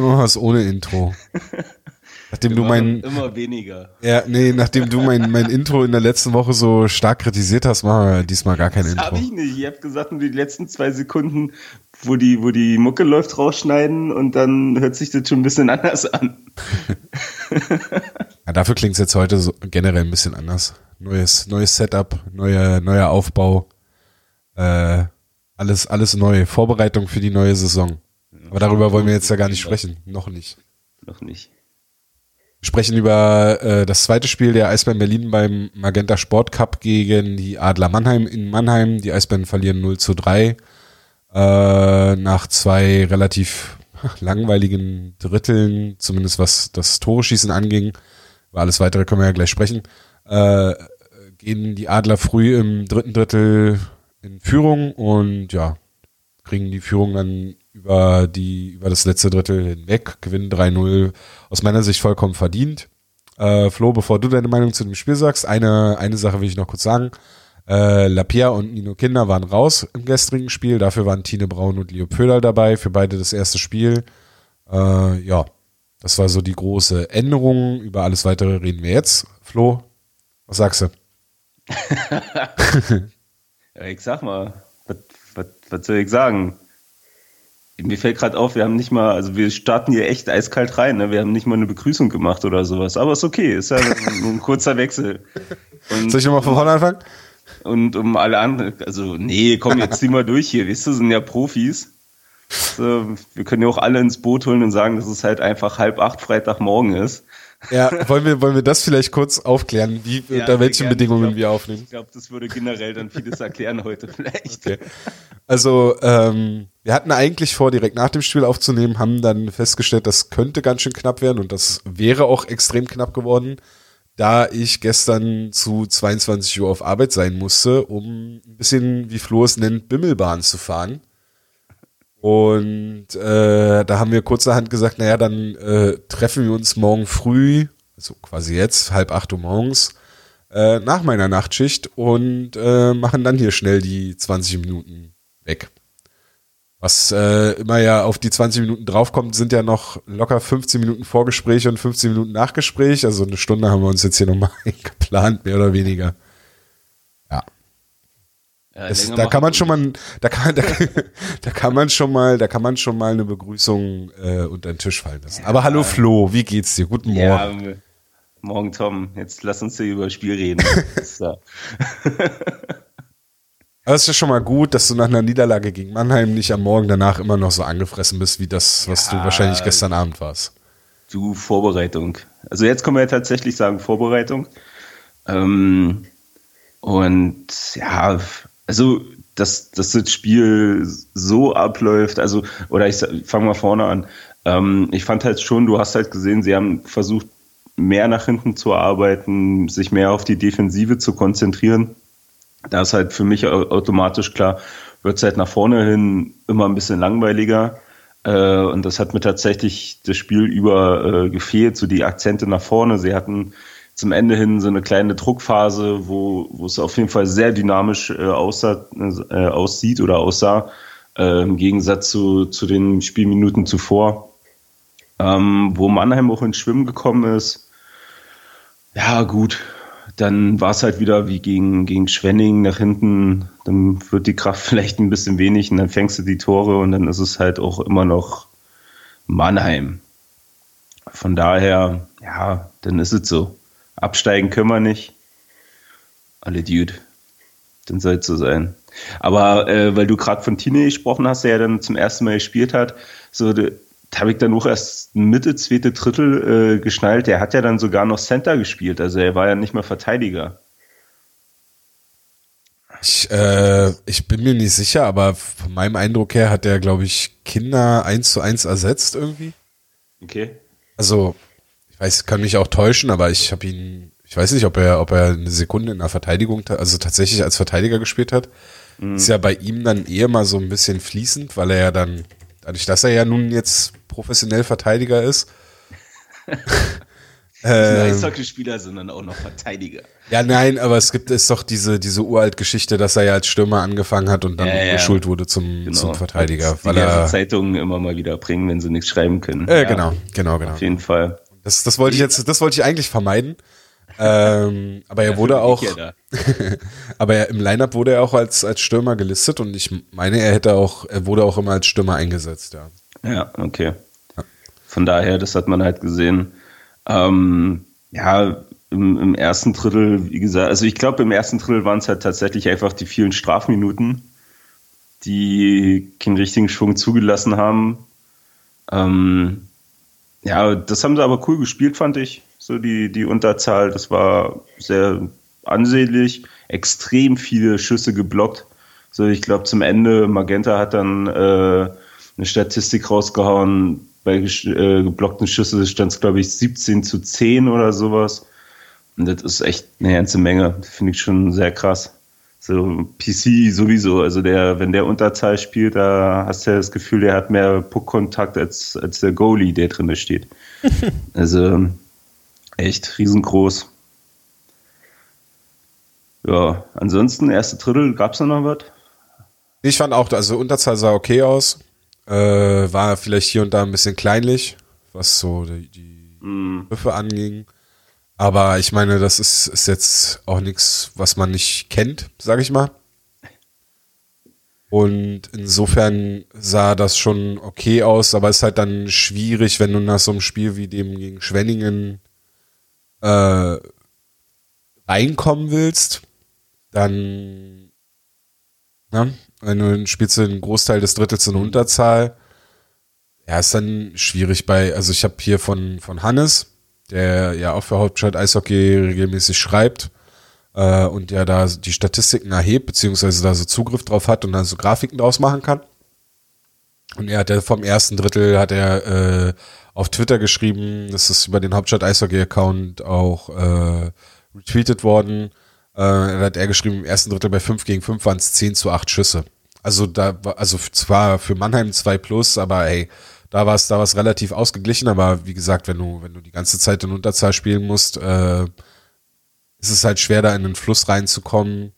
Machen wir es ohne Intro. Nachdem du mein. Immer weniger. Ja, nee, nachdem du mein, mein Intro in der letzten Woche so stark kritisiert hast, machen wir diesmal gar kein das Intro. Hab ich nicht. Ich habe gesagt, nur die letzten zwei Sekunden, wo die, wo die Mucke läuft, rausschneiden und dann hört sich das schon ein bisschen anders an. Ja, dafür klingt es jetzt heute so generell ein bisschen anders. Neues, neues Setup, neuer, neuer Aufbau. Äh, alles, alles neu. Vorbereitung für die neue Saison. Aber darüber wollen wir jetzt ja gar nicht sprechen. Noch nicht. Noch nicht. Wir sprechen über äh, das zweite Spiel der Eisbären Berlin beim Magenta Sport Cup gegen die Adler Mannheim in Mannheim. Die Eisbären verlieren 0 zu 3 äh, nach zwei relativ langweiligen Dritteln, zumindest was das Tore-Schießen anging. Über alles weitere können wir ja gleich sprechen. Äh, gehen die Adler früh im dritten Drittel in Führung und ja, kriegen die Führung dann über die über das letzte Drittel hinweg, gewinnen 3-0 aus meiner Sicht vollkommen verdient. Äh, Flo, bevor du deine Meinung zu dem Spiel sagst, eine, eine Sache will ich noch kurz sagen. Äh, Lapierre und Nino Kinder waren raus im gestrigen Spiel, dafür waren Tine Braun und Leo Pöderl dabei, für beide das erste Spiel. Äh, ja, das war so die große Änderung. Über alles weitere reden wir jetzt. Flo, was sagst du? Ja, ich sag mal, was, soll ich sagen? Mir fällt gerade auf, wir haben nicht mal, also wir starten hier echt eiskalt rein, ne? wir haben nicht mal eine Begrüßung gemacht oder sowas, aber ist okay, ist ja nur ein kurzer Wechsel. Und, Soll ich nochmal von vorne anfangen? und um alle anderen, also nee, komm, jetzt zieh mal durch hier, weißt du, sind ja Profis. So, wir können ja auch alle ins Boot holen und sagen, dass es halt einfach halb acht Freitagmorgen ist. Ja, wollen wir, wollen wir das vielleicht kurz aufklären, wie, Ja, unter welchen gerne. Bedingungen glaub- wir aufnehmen? Ich glaube, das würde generell dann vieles erklären heute vielleicht. Okay. Also, ähm, wir hatten eigentlich vor, direkt nach dem Spiel aufzunehmen, haben dann festgestellt, das könnte ganz schön knapp werden und das wäre auch extrem knapp geworden, da ich gestern zu 22 Uhr auf Arbeit sein musste, um ein bisschen, wie Flo es nennt, Bimmelbahn zu fahren. Und äh, da haben wir kurzerhand gesagt, naja, dann äh, treffen wir uns morgen früh, also quasi jetzt, halb acht Uhr morgens, äh, nach meiner Nachtschicht und äh, machen dann hier schnell die 20 Minuten weg. Was äh, immer ja auf die 20 Minuten draufkommt, sind ja noch locker 15 Minuten Vorgespräch und 15 Minuten Nachgespräch. Also eine Stunde haben wir uns jetzt hier nochmal geplant, mehr oder weniger. Ja. Ja, Das, da kann man schon mal, da kann, da, da kann man schon mal, da kann man schon mal eine Begrüßung äh, unter den Tisch fallen lassen. Aber hallo Flo, wie geht's dir? Guten Morgen. Ja, morgen Tom, jetzt lass uns hier über das Spiel reden. so. Aber es ist ja schon mal gut, dass du nach einer Niederlage gegen Mannheim nicht am Morgen danach immer noch so angefressen bist, wie das, was du Ja. wahrscheinlich gestern Abend warst. Du, Vorbereitung. Also jetzt können wir ja tatsächlich sagen Vorbereitung. Ähm, und ja, also dass, dass das Spiel so abläuft, also, oder ich fange mal vorne an. Ähm, ich fand halt schon, du hast halt gesehen, sie haben versucht, mehr nach hinten zu arbeiten, sich mehr auf die Defensive zu konzentrieren. Da ist halt für mich au- automatisch klar, wird es halt nach vorne hin immer ein bisschen langweiliger. Äh, und das hat mir tatsächlich das Spiel über äh, gefehlt, so die Akzente nach vorne. Sie hatten zum Ende hin so eine kleine Druckphase, wo, wo es auf jeden Fall sehr dynamisch äh, aussah, äh, aussieht oder aussah, äh, im Gegensatz zu, zu den Spielminuten zuvor. Ähm, wo Mannheim auch ins Schwimmen gekommen ist. Ja, gut. Dann war es halt wieder wie gegen, gegen Schwenning nach hinten. Dann wird die Kraft vielleicht ein bisschen wenig und dann fängst du die Tore und dann ist es halt auch immer noch Mannheim. Von daher, ja, dann ist es so. Absteigen können wir nicht. Alle Dude. Dann soll es so sein. Aber äh, weil du gerade von Tine gesprochen hast, der ja dann zum ersten Mal gespielt hat, so habe ich dann auch erst Mitte, zweite Drittel äh, geschnallt. Der hat ja dann sogar noch Center gespielt, also er war ja nicht mehr Verteidiger. Ich, äh, ich bin mir nicht sicher, aber von meinem Eindruck her hat er, glaube ich, Kinder eins zu eins ersetzt irgendwie. Okay. Also, weiß, kann mich auch täuschen, aber ich habe ihn, ich weiß nicht, ob er, ob er eine Sekunde in der Verteidigung, also tatsächlich als Verteidiger gespielt hat. Ist ja bei ihm dann eher mal so ein bisschen fließend, weil er ja dann, dadurch, dass er ja nun jetzt professionell Verteidiger ist, ähm, Eishockeyspieler, sondern auch noch Verteidiger. Ja, nein, aber es gibt es doch diese, diese uralt Geschichte, dass er ja als Stürmer angefangen hat und dann ja, ja. geschult wurde zum, genau. zum Verteidiger. Weil er Zeitungen immer mal wieder bringen, wenn sie nichts schreiben können. Äh, ja, genau, genau, genau. Auf jeden Fall. Das, das wollte ich jetzt, das wollte ich eigentlich vermeiden. ähm, aber er wurde auch, aber er, im Lineup wurde er auch als, als Stürmer gelistet und ich meine, er hätte auch, er wurde auch immer als Stürmer eingesetzt, ja. Ja, okay. Von daher, das hat man halt gesehen. Ähm, ja, im, im, ersten Drittel, wie gesagt, also ich glaube, im ersten Drittel waren es halt tatsächlich einfach die vielen Strafminuten, die keinen richtigen Schwung zugelassen haben. Ähm, ja, das haben sie aber cool gespielt, fand ich. So die, die Unterzahl, das war sehr ansehnlich, extrem viele Schüsse geblockt. So, ich glaube, zum Ende, Magenta hat dann äh, eine Statistik rausgehauen, bei äh, geblockten Schüsse stand es, glaube ich, 17 zu 10 oder sowas. Und das ist echt eine ganze Menge. Finde ich schon sehr krass. So PC sowieso. Also der, wenn der Unterzahl spielt, da hast du ja das Gefühl, der hat mehr Puckkontakt als, als der Goalie, der drin steht. also echt riesengroß. Ja, ansonsten, erste Drittel, gab es da noch was? Ich fand auch, also Unterzahl sah okay aus. Äh, war vielleicht hier und da ein bisschen kleinlich, was so die, die mm. anging. Aber ich meine, das ist, ist jetzt auch nichts, was man nicht kennt, sag ich mal. Und insofern sah das schon okay aus, aber es ist halt dann schwierig, wenn du nach so einem Spiel wie dem gegen Schwenningen äh, reinkommen willst, dann, na, wenn du spielst du einen Großteil des Drittels in Unterzahl, ja, ist dann schwierig bei, also ich habe hier von, von Hannes, der ja auch für Hauptstadt Eishockey regelmäßig schreibt äh, und ja da die Statistiken erhebt, beziehungsweise da so Zugriff drauf hat und dann so Grafiken draus machen kann. Und er hat ja vom ersten Drittel hat er äh, auf Twitter geschrieben, das ist über den Hauptstadt Eishockey Account auch äh, retweetet worden. Äh, da hat er geschrieben, im ersten Drittel bei 5 gegen 5 waren es 10 zu 8 Schüsse. Also da also zwar für Mannheim 2 plus, aber ey, da war es da war's relativ ausgeglichen, aber wie gesagt, wenn du, wenn du die ganze Zeit in Unterzahl spielen musst, äh, ist es halt schwer, da in den Fluss reinzukommen.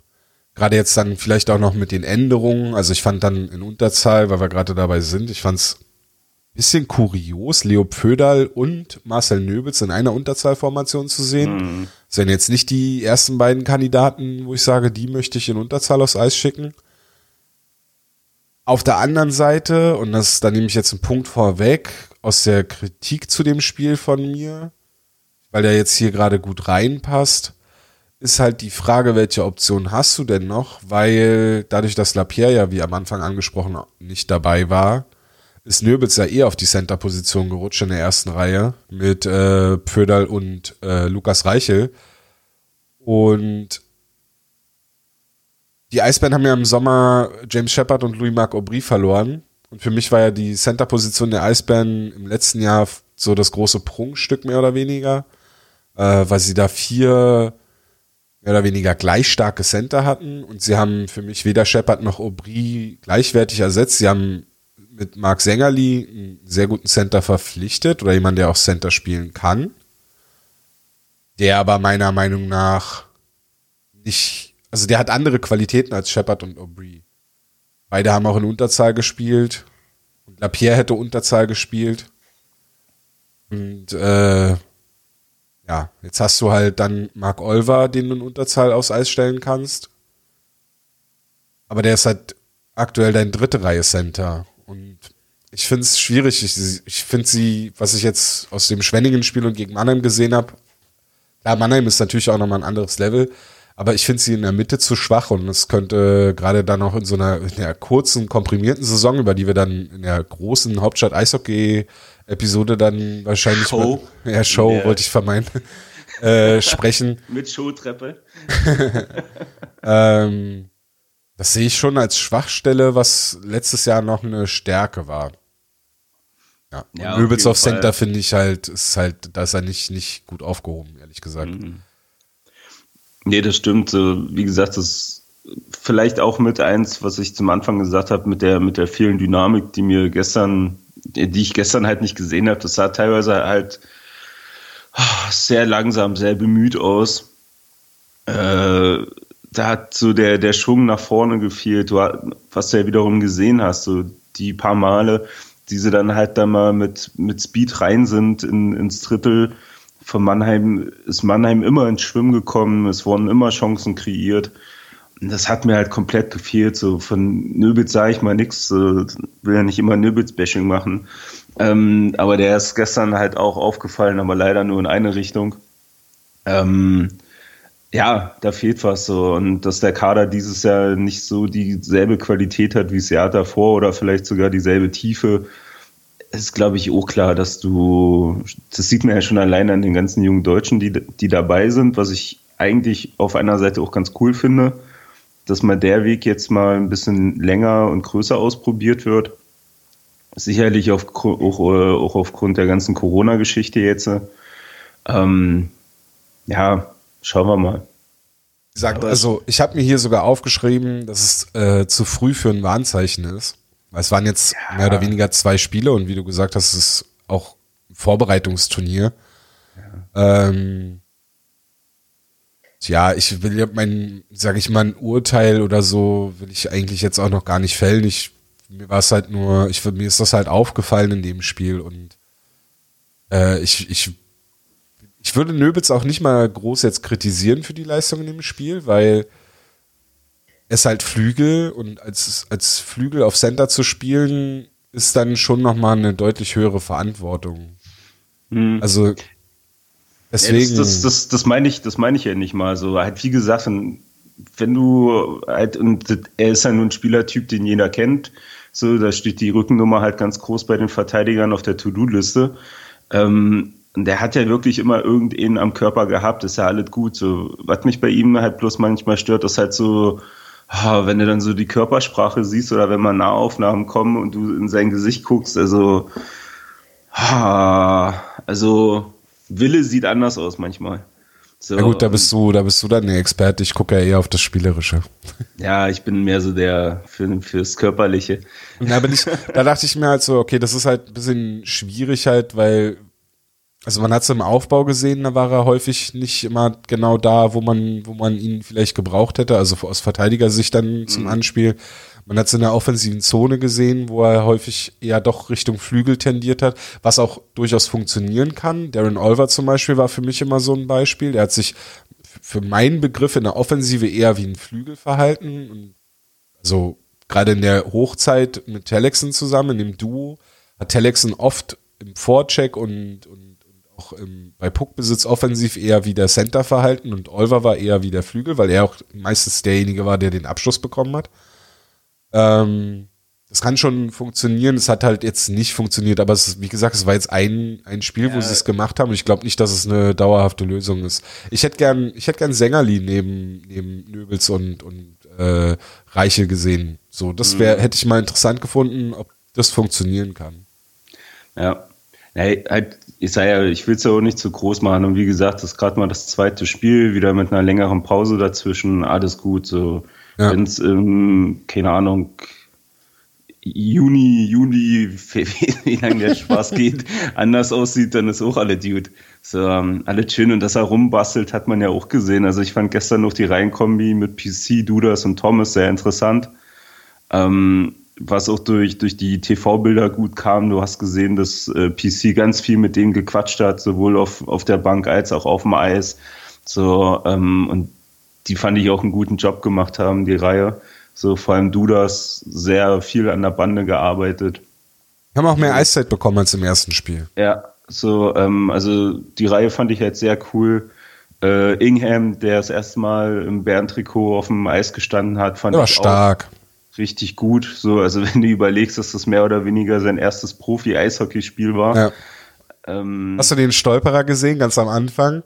Gerade jetzt dann vielleicht auch noch mit den Änderungen. Also ich fand dann in Unterzahl, weil wir gerade dabei sind, ich fand's bisschen kurios, Leo Pföderl und Marcel Nöbels in einer Unterzahlformation zu sehen. Mhm. Das wären jetzt nicht die ersten beiden Kandidaten, wo ich sage, die möchte ich in Unterzahl aufs Eis schicken. Auf der anderen Seite, und das, da nehme ich jetzt einen Punkt vorweg, aus der Kritik zu dem Spiel von mir, weil der jetzt hier gerade gut reinpasst, ist halt die Frage, welche Option hast du denn noch? Weil dadurch, dass Lapierre ja, wie am Anfang angesprochen, nicht dabei war, ist Nöbels ja eher auf die Center-Position gerutscht in der ersten Reihe mit äh, Pföderl und äh, Lukas Reichel. Und die Eisbären haben ja im Sommer James Shepard und Louis-Marc Aubry verloren. Und für mich war ja die Center-Position der Eisbären im letzten Jahr so das große Prunkstück mehr oder weniger, äh, weil sie da vier mehr oder weniger gleich starke Center hatten. Und sie haben für mich weder Shepard noch Aubry gleichwertig ersetzt. Sie haben mit Marc Sängerli einen sehr guten Center verpflichtet oder jemand, der auch Center spielen kann, der aber meiner Meinung nach nicht also der hat andere Qualitäten als Shepard und Aubry. Beide haben auch in Unterzahl gespielt. Und Lapierre hätte Unterzahl gespielt. Und äh, ja, jetzt hast du halt dann Mark Olver, den du in Unterzahl aufs Eis stellen kannst. Aber der ist halt aktuell dein dritte Reihe Center. Und ich finde es schwierig. Ich, ich finde sie, was ich jetzt aus dem Schwenningen-Spiel und gegen Mannheim gesehen habe, ja, Mannheim ist natürlich auch nochmal ein anderes Level. Aber ich finde sie in der Mitte zu schwach und es könnte gerade dann auch in so einer, in der kurzen, komprimierten Saison, über die wir dann in der großen Hauptstadt Eishockey-Episode dann wahrscheinlich Show. Mal, ja, Show yeah. wollte ich vermeiden. äh, sprechen. Mit Showtreppe. ähm, das sehe ich schon als Schwachstelle, was letztes Jahr noch eine Stärke war. Ja, ja Möbels auf Center finde ich halt, ist halt, da ist er nicht, nicht gut aufgehoben, ehrlich gesagt. Mhm. Nee, das stimmt. Wie gesagt, das ist vielleicht auch mit eins, was ich zum Anfang gesagt habe, mit der, mit der vielen Dynamik, die mir gestern, die ich gestern halt nicht gesehen habe. Das sah teilweise halt sehr langsam, sehr bemüht aus. Äh, da hat so der, der Schwung nach vorne gefehlt, was du ja wiederum gesehen hast, so die paar Male, die sie dann halt da mal mit, mit Speed rein sind in, ins Drittel. Von Mannheim ist Mannheim immer ins Schwimmen gekommen, es wurden immer Chancen kreiert. Und das hat mir halt komplett gefehlt. So von Nöbitz sage ich mal nichts, will ja nicht immer Nöbitz-Bashing machen. Ähm, aber der ist gestern halt auch aufgefallen, aber leider nur in eine Richtung. Ähm, ja, da fehlt was so. Und dass der Kader dieses Jahr nicht so dieselbe Qualität hat wie das Jahr davor oder vielleicht sogar dieselbe Tiefe, ist, glaube ich, auch klar, dass du, das sieht man ja schon allein an den ganzen jungen Deutschen, die, die dabei sind, was ich eigentlich auf einer Seite auch ganz cool finde, dass mal der Weg jetzt mal ein bisschen länger und größer ausprobiert wird. Sicherlich auf, auch, auch aufgrund der ganzen Corona-Geschichte jetzt. Ähm, ja, Schauen wir mal. Sagt, also ich habe mir hier sogar aufgeschrieben, dass es äh, zu früh für ein Warnzeichen ist. Es waren jetzt ja. mehr oder weniger zwei Spiele und wie du gesagt hast, es ist auch ein Vorbereitungsturnier. Ja. Ähm, ja, ich will ja mein, sage ich mal, ein Urteil oder so will ich eigentlich jetzt auch noch gar nicht fällen. Ich, mir war es halt nur, ich, mir ist das halt aufgefallen in dem Spiel und äh, ich, ich ich würde Nöbitz auch nicht mal groß jetzt kritisieren für die Leistung in dem Spiel, weil es halt Flügel und als, als Flügel auf Center zu spielen, ist dann schon nochmal eine deutlich höhere Verantwortung. Mhm. Also deswegen. das, das, das, das meine ich, das meine ich ja nicht mal so. Halt, wie gesagt, wenn du halt, und er ist ja nun ein Spielertyp, den jeder kennt, so, da steht die Rückennummer halt ganz groß bei den Verteidigern auf der To-Do-Liste. Ähm, und der hat ja wirklich immer irgendeinen am Körper gehabt, ist ja alles gut. So, was mich bei ihm halt bloß manchmal stört, ist halt so, wenn du dann so die Körpersprache siehst oder wenn mal Nahaufnahmen kommen und du in sein Gesicht guckst, also, also Wille sieht anders aus manchmal. So, ja gut, da bist du, da bist du dann der Experte. Ich gucke ja eher auf das Spielerische. Ja, ich bin mehr so der für, fürs Körperliche. Da, bin ich, da dachte ich mir halt so, okay, das ist halt ein bisschen schwierig halt, weil also man hat es im Aufbau gesehen, da war er häufig nicht immer genau da, wo man, wo man ihn vielleicht gebraucht hätte, also aus Verteidigersicht dann zum mhm. Anspiel. Man hat es in der offensiven Zone gesehen, wo er häufig eher doch Richtung Flügel tendiert hat, was auch durchaus funktionieren kann. Darren Olver zum Beispiel war für mich immer so ein Beispiel. Der hat sich für meinen Begriff in der Offensive eher wie ein Flügel verhalten. Also gerade in der Hochzeit mit Telexen zusammen, in dem Duo, hat Telexen oft im Vorcheck und, und auch im, bei Puckbesitz offensiv eher wie der Center verhalten und Olver war eher wie der Flügel, weil er auch meistens derjenige war, der den Abschluss bekommen hat. Ähm, das kann schon funktionieren. Es hat halt jetzt nicht funktioniert, aber es ist, wie gesagt, es war jetzt ein, ein Spiel, ja. wo sie es gemacht haben. Ich glaube nicht, dass es eine dauerhafte Lösung ist. Ich hätte gern, ich hätte gern Sängerli neben, neben Nöbels und, und äh, Reiche gesehen. So, das wäre, mhm. hätte ich mal interessant gefunden, ob das funktionieren kann. Ja. Hey, halt, ich sage ja, ich will es ja auch nicht zu groß machen. Und wie gesagt, das ist gerade mal das zweite Spiel, wieder mit einer längeren Pause dazwischen, alles gut. So, ja. wenn es, ähm, keine Ahnung, Juni, Juli, wie lange der Spaß geht, anders aussieht, dann ist auch alle Dude. So, ähm, alles schön und dass er rumbastelt, hat man ja auch gesehen. Also ich fand gestern noch die Reihenkombi mit PC, Dudas und Thomas sehr interessant. Ähm, was auch durch, durch die TV-Bilder gut kam. Du hast gesehen, dass äh, PC ganz viel mit denen gequatscht hat, sowohl auf, auf der Bank als auch auf dem Eis. So, ähm, und die fand ich auch einen guten Job gemacht haben, die Reihe. So, vor allem du das sehr viel an der Bande gearbeitet. Haben auch mehr Eiszeit bekommen als im ersten Spiel. Ja, so, ähm, also die Reihe fand ich halt sehr cool. Äh, Ingham, der das erste Mal im Bärentrikot auf dem Eis gestanden hat, fand ja, ich stark. Auch richtig gut. So, also wenn du überlegst, dass das mehr oder weniger sein erstes Profi-Eishockeyspiel war. Ja. Ähm, Hast du den Stolperer gesehen, ganz am Anfang?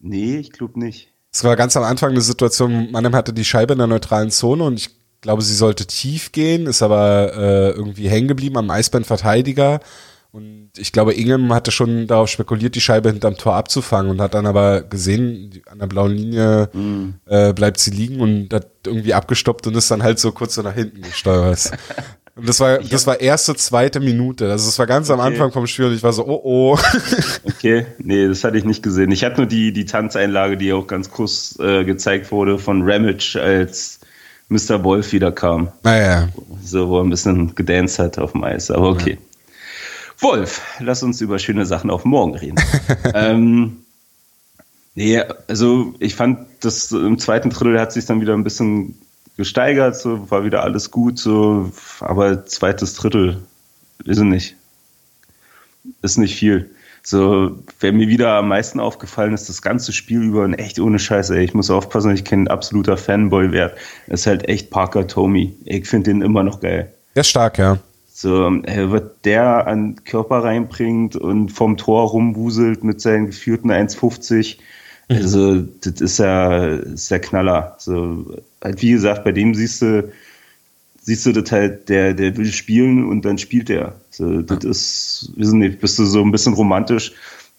Nee, ich glaube nicht. Es war ganz am Anfang eine Situation, Mannheim hatte die Scheibe in der neutralen Zone und ich glaube, sie sollte tief gehen, ist aber äh, irgendwie hängen geblieben am Eisbären-Verteidiger und ich glaube, Ingham hatte schon darauf spekuliert, die Scheibe hinterm Tor abzufangen und hat dann aber gesehen, an der blauen Linie mm. äh, bleibt sie liegen und hat irgendwie abgestoppt und ist dann halt so kurz so nach hinten gesteuert. Und das war, das war erste, zweite Minute. Also das war ganz okay. am Anfang vom Spiel und ich war so, oh oh. Okay, nee, das hatte ich nicht gesehen. Ich hatte nur die, die Tanzeinlage, die auch ganz kurz äh, gezeigt wurde von Ramage, als Mr. Wolf wieder kam. Naja. So, wo er ein bisschen gedanced hat auf dem Eis, aber okay. Ja. Wolf, lass uns über schöne Sachen auf morgen reden. ähm, nee, also ich fand, das im zweiten Drittel hat sich dann wieder ein bisschen gesteigert, so war wieder alles gut, so, aber zweites Drittel ist nicht. Ist nicht viel. So, wer mir wieder am meisten aufgefallen ist, das ganze Spiel über und echt ohne Scheiße, ey, ich muss aufpassen, ich kenne ein absoluter Fanboy wert. Ist halt echt Parker Tomey. Ich finde den immer noch geil. Der ist stark, ja. So, was der an Körper reinbringt und vom Tor rumwuselt mit seinen geführten 1,50. Mhm. Also, das ist ja, ist der Knaller. So, halt, wie gesagt, bei dem siehst du, siehst du das halt, der, der will spielen und dann spielt er. So, das ja. ist, wissen nicht, bist du so ein bisschen romantisch,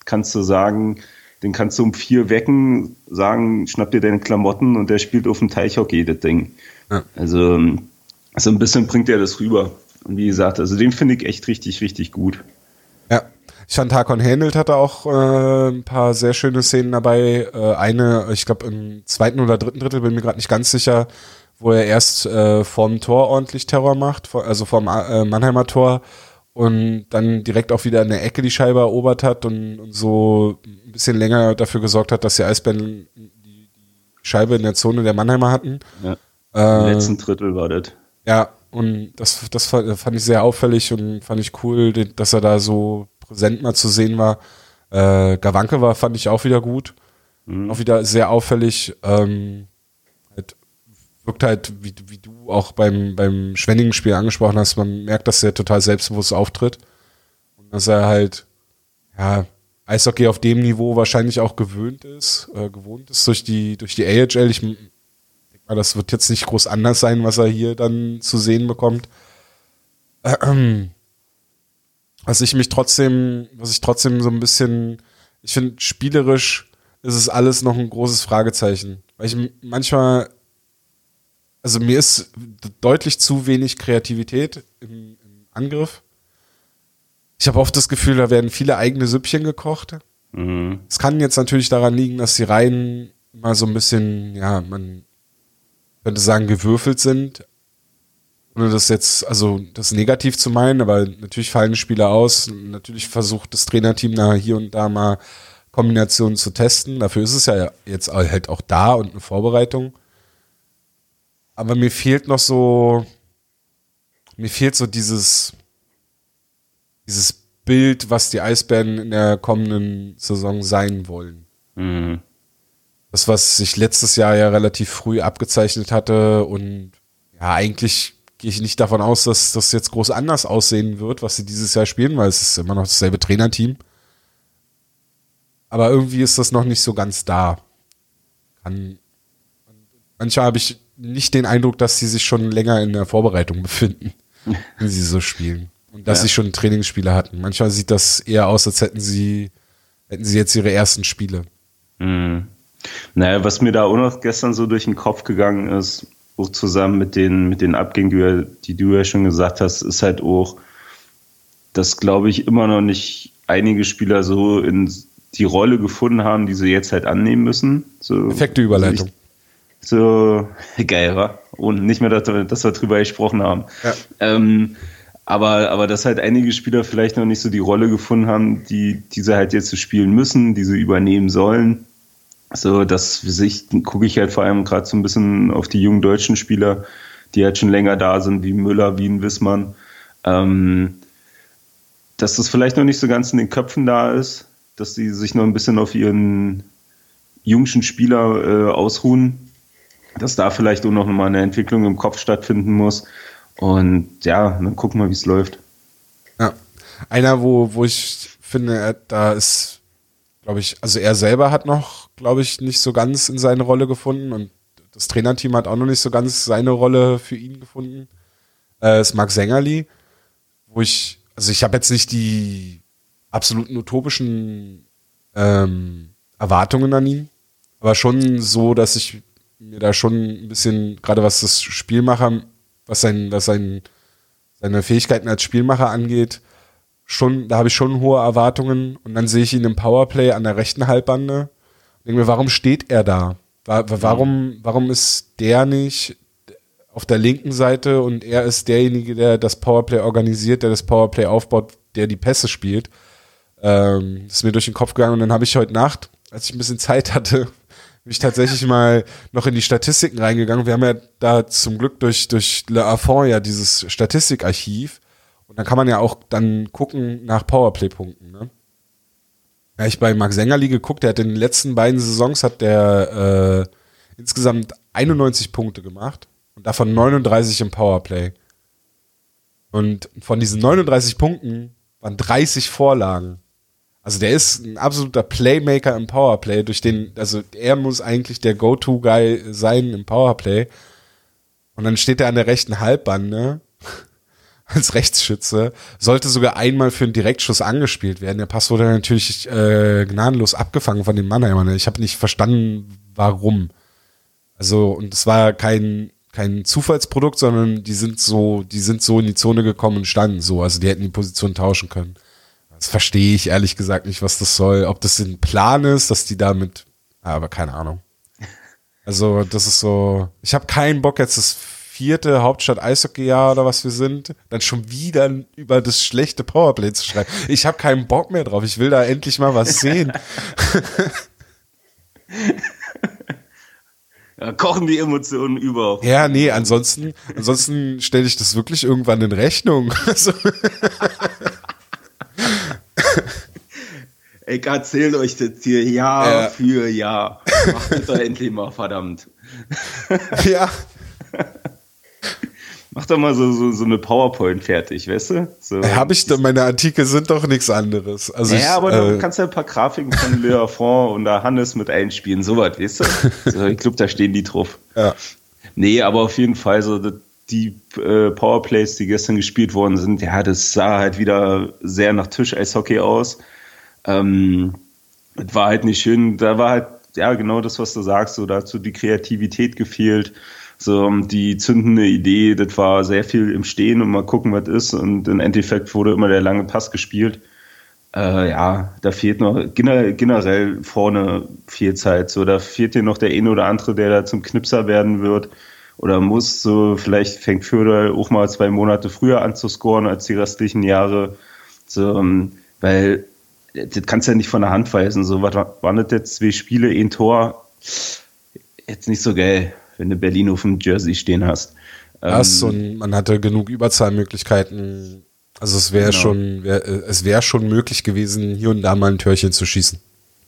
kannst du sagen, den kannst du um vier wecken, sagen, schnapp dir deine Klamotten und der spielt auf dem Teichhockey, das Ding. Ja. Also, so ein bisschen bringt er das rüber. Und wie gesagt, also den finde ich echt richtig, richtig gut. Ja. Ich fand Hakon Händelt hatte auch äh, ein paar sehr schöne Szenen dabei. Äh, eine, ich glaube im zweiten oder dritten Drittel, bin mir gerade nicht ganz sicher, wo er erst äh, vorm Tor ordentlich Terror macht, also vorm äh, Mannheimer Tor und dann direkt auch wieder in der Ecke die Scheibe erobert hat und, und so ein bisschen länger dafür gesorgt hat, dass die Eisbären die, Scheibe in der Zone der Mannheimer hatten. Ja. Im äh, letzten Drittel war das. Ja, und das, das fand ich sehr auffällig und fand ich cool, dass er da so präsent mal zu sehen war. Äh, Gawanke war, fand ich auch wieder gut. Mhm. Auch wieder sehr auffällig. Ähm, wirkt halt, wie, wie du auch beim, beim Schwenningen-Spiel angesprochen hast, man merkt, dass er total selbstbewusst auftritt. Und dass er halt, ja, Eishockey auf dem Niveau wahrscheinlich auch gewöhnt ist, äh, gewohnt ist durch die, durch die AHL. Ich das wird jetzt nicht groß anders sein, was er hier dann zu sehen bekommt. Was ich mich trotzdem, was ich trotzdem so ein bisschen, ich finde, spielerisch ist es alles noch ein großes Fragezeichen. Weil ich manchmal also mir ist deutlich zu wenig Kreativität im, im Angriff. Ich habe oft das Gefühl, da werden viele eigene Süppchen gekocht. Mhm. Es mhm. kann jetzt natürlich daran liegen, dass die Reihen mal so ein bisschen, ja, man könnte sagen, gewürfelt sind. Ohne das jetzt, also das negativ zu meinen, aber natürlich fallen Spieler aus. Natürlich versucht das Trainerteam da hier und da mal Kombinationen zu testen. Dafür ist es ja jetzt halt auch da und eine Vorbereitung. Aber mir fehlt noch so, mir fehlt so dieses, dieses Bild, was die Eisbären in der kommenden Saison sein wollen. Mhm. Das, was sich letztes Jahr ja relativ früh abgezeichnet hatte und ja, eigentlich gehe ich nicht davon aus, dass das jetzt groß anders aussehen wird, was sie dieses Jahr spielen, weil es ist immer noch dasselbe Trainerteam. Aber irgendwie ist das noch nicht so ganz da. Kann, manchmal habe ich nicht den Eindruck, dass sie sich schon länger in der Vorbereitung befinden, wenn sie so spielen. Und dass ja. sie schon Trainingsspiele hatten. Manchmal sieht das eher aus, als hätten sie, hätten sie jetzt ihre ersten Spiele. Mhm. Naja, was mir da auch noch gestern so durch den Kopf gegangen ist, auch zusammen mit den, mit den Abgängen, die, du, die du ja schon gesagt hast, ist halt auch, dass, glaube ich, immer noch nicht einige Spieler so in die Rolle gefunden haben, die sie jetzt halt annehmen müssen. So, Perfekte Überleitung. So geil war. Und nicht mehr, dass, dass wir drüber gesprochen haben. Ja. Ähm, aber, aber dass halt einige Spieler vielleicht noch nicht so die Rolle gefunden haben, die, die sie halt jetzt spielen müssen, die sie übernehmen sollen. So, dass sich, gucke ich halt vor allem gerade so ein bisschen auf die jungen deutschen Spieler, die halt schon länger da sind, wie Müller, wie ein Wissmann. Ähm, dass das vielleicht noch nicht so ganz in den Köpfen da ist, dass sie sich noch ein bisschen auf ihren jungschen Spieler äh, ausruhen dass da vielleicht auch noch mal eine Entwicklung im Kopf stattfinden muss. Und ja, dann gucken wir, wie es läuft. Ja. Einer, wo, wo ich finde, da ist, glaube ich, also er selber hat noch, glaube ich, nicht so ganz in seine Rolle gefunden und das Trainerteam hat auch noch nicht so ganz seine Rolle für ihn gefunden. Äh, ist Marc Sängerli, wo ich, also ich habe jetzt nicht die absoluten utopischen ähm, Erwartungen an ihn, aber schon so, dass ich mir da schon ein bisschen, gerade was das Spielmacher, was sein, was sein, seine Fähigkeiten als Spielmacher angeht, schon, da habe ich schon hohe Erwartungen. Und dann sehe ich ihn im Powerplay an der rechten Halbbande. Denke mir, warum steht er da? Warum, warum ist der nicht auf der linken Seite und er ist derjenige, der das Powerplay organisiert, der das Powerplay aufbaut, der die Pässe spielt? Ähm, ist mir durch den Kopf gegangen und dann habe ich heute Nacht, als ich ein bisschen Zeit hatte, bin ich tatsächlich mal noch in die Statistiken reingegangen. Wir haben ja da zum Glück durch, durch Le Affond ja dieses Statistikarchiv. Und dann kann man ja auch dann gucken nach Powerplay-Punkten. Ne? Ja, ich bei Max Sängerli geguckt, der hat in den letzten beiden Saisons hat der äh, insgesamt 91 Punkte gemacht und davon 39 im Powerplay. Und von diesen 39 Punkten waren 30 Vorlagen. Also der ist ein absoluter Playmaker im Powerplay, durch den, also er muss eigentlich der Go-To-Guy sein im Powerplay. Und dann steht er an der rechten Halbbande als Rechtsschütze, sollte sogar einmal für einen Direktschuss angespielt werden. Der Pass wurde natürlich äh, gnadenlos abgefangen von den Mannheimern. Ich habe nicht verstanden, warum. Also, und es war kein, kein Zufallsprodukt, sondern die sind so, die sind so in die Zone gekommen und standen so. Also die hätten die Position tauschen können. Das verstehe ich ehrlich gesagt nicht, was das soll. Ob das ein Plan ist, dass die damit, aber keine Ahnung. Also das ist so, ich habe keinen Bock jetzt das vierte Hauptstadt Eishockey-Jahr oder was wir sind, dann schon wieder über das schlechte Powerplay zu schreiben. Ich habe keinen Bock mehr drauf. Ich will da endlich mal was sehen. Ja, kochen die Emotionen über. Ja, nee, ansonsten, ansonsten stelle ich das wirklich irgendwann in Rechnung. Also Ich erzähle euch das hier Jahr äh. für Jahr. Macht das doch endlich mal, verdammt. Ja. Mach doch mal so, so, so eine PowerPoint fertig, weißt du? So. Habe ich da, meine Artikel sind doch nichts anderes. Also ja, ich, aber äh, du kannst ja ein paar Grafiken von Lea Fond und da Hannes mit einspielen, sowas, weißt du? So, ich glaube, da stehen die drauf. Ja. Nee, aber auf jeden Fall so die äh, Powerplays, die gestern gespielt worden sind, ja, das sah halt wieder sehr nach Tisch-Eishockey aus. Ähm, das war halt nicht schön. Da war halt, ja, genau das, was du sagst, so dazu die Kreativität gefehlt. So, die zündende Idee, das war sehr viel im Stehen und mal gucken, was ist. Und im Endeffekt wurde immer der lange Pass gespielt. Äh, ja, da fehlt noch generell vorne viel Zeit. So, da fehlt dir noch der eine oder andere, der da zum Knipser werden wird oder muss. So, vielleicht fängt Förder auch mal zwei Monate früher an zu scoren als die restlichen Jahre. So, ähm, weil das kannst du ja nicht von der Hand weisen. So, was waren das jetzt? Zwei Spiele, ein Tor. Jetzt nicht so geil wenn du Berlin auf dem Jersey stehen hast. Das ähm, und man hatte genug Überzahlmöglichkeiten. Also es wäre genau. schon, wär, es wäre schon möglich gewesen, hier und da mal ein Türchen zu schießen.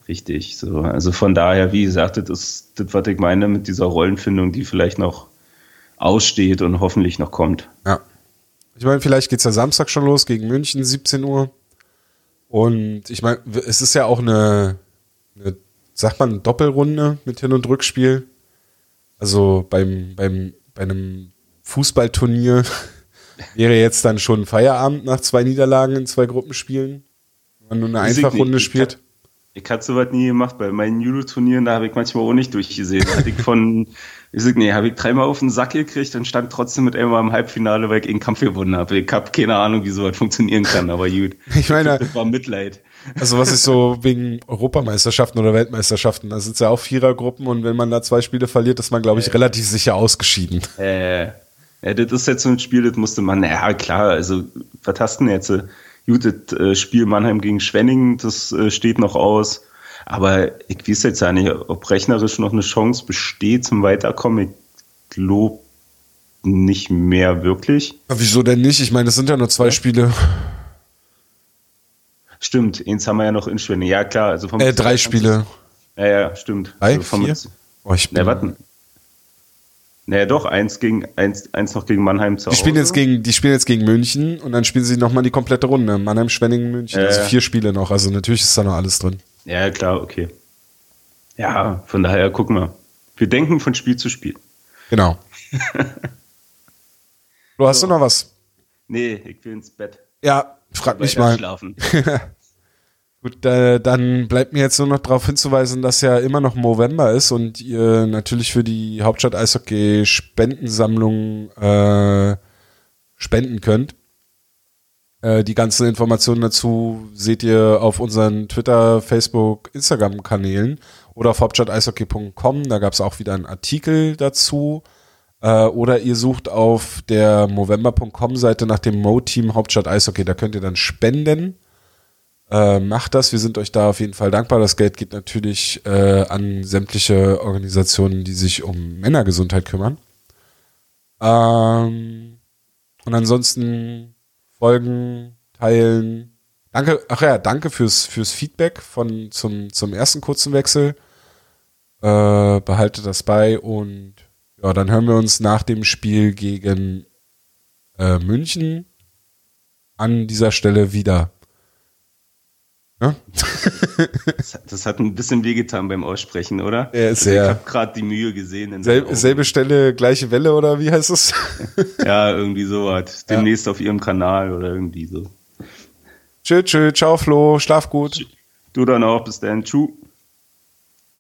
Richtig, so. Also von daher, wie gesagt, das ist das, was ich meine mit dieser Rollenfindung, die vielleicht noch aussteht und hoffentlich noch kommt. Ja. Ich meine, vielleicht geht es ja Samstag schon los gegen München, 17 Uhr. Und ich meine, es ist ja auch eine, eine sagt man, Doppelrunde mit Hin- und Rückspiel. Also beim, beim, bei einem Fußballturnier wäre jetzt dann schon Feierabend nach zwei Niederlagen in zwei Gruppenspielen, wenn man nur eine Einfachrunde spielt. Ich, ich hatte sowas nie gemacht. Bei meinen Judo-Turnieren, da habe ich manchmal auch nicht durchgesehen. Da hatte ich von, ich sag, nee, habe ich dreimal auf den Sack gekriegt und stand trotzdem mit einmal im Halbfinale, weil ich einen Kampf gewonnen habe. Ich habe keine Ahnung, wie sowas funktionieren kann, aber gut. Ich meine, das war Mitleid. Also was ist so wegen Europameisterschaften oder Weltmeisterschaften, da sind es ja auch Vierergruppen und wenn man da zwei Spiele verliert, ist man, glaube ich, äh, relativ sicher ausgeschieden. Äh, ja, das ist jetzt so ein Spiel, das musste man, ja klar, also denn jetzt? Gut, das äh, Spiel Mannheim gegen Schwenningen, das äh, steht noch aus. Aber ich weiß jetzt ja nicht, ob rechnerisch noch eine Chance besteht zum Weiterkommen. Ich glaube nicht mehr wirklich. Aber wieso denn nicht? Ich meine, es sind ja nur zwei. Spiele. Stimmt, eins haben wir ja noch in Schwenning. Ja, klar. Also vom äh, drei Spiele. Ja, ja, stimmt. Drei, also vier? Oh, ich bin... Na, warten. Naja, doch, eins, gegen, eins, eins noch gegen Mannheim zu die Spielen jetzt gegen, die spielen jetzt gegen München und dann spielen sie nochmal die komplette Runde. Mannheim, Schwenningen, München. Äh, also vier Spiele noch. Also natürlich ist da noch alles drin. Ja, klar, okay. Ja, von daher gucken wir. Wir denken von Spiel zu Spiel. Genau. du hast so. du noch was? Nee, ich will ins Bett. Ja, Frag mich mal. Schlafen. Gut, äh, dann bleibt mir jetzt nur noch darauf hinzuweisen, dass ja immer noch November ist und ihr natürlich für die Hauptstadt Eishockey Spendensammlung äh, spenden könnt. Äh, die ganzen Informationen dazu seht ihr auf unseren Twitter, Facebook, Instagram-Kanälen oder auf hauptstadteishockey.com. Da gab es auch wieder einen Artikel dazu. Äh, oder ihr sucht auf der movember.com-Seite nach dem Mo-Team Hauptstadt Eishockey. Da könnt ihr dann spenden. Äh, macht das, wir sind euch da auf jeden Fall dankbar. Das Geld geht natürlich äh, an sämtliche Organisationen, die sich um Männergesundheit kümmern. Ähm, und ansonsten folgen, teilen. Danke, ach ja, danke fürs, fürs Feedback von, zum, zum ersten kurzen Wechsel. Äh, behalte das bei und ja, dann hören wir uns nach dem Spiel gegen äh, München an dieser Stelle wieder. Ja? das, das, hat ein bisschen wehgetan beim Aussprechen, oder? Ja, also sehr. Ich habe gerade die Mühe gesehen. Selbe, selbe Stelle, gleiche Welle oder wie heißt es? ja, irgendwie sowas. Demnächst ja. auf ihrem Kanal oder irgendwie so. Tschö, tschö, ciao Flo, schlaf gut. Du dann auch, bis dann, tschüss.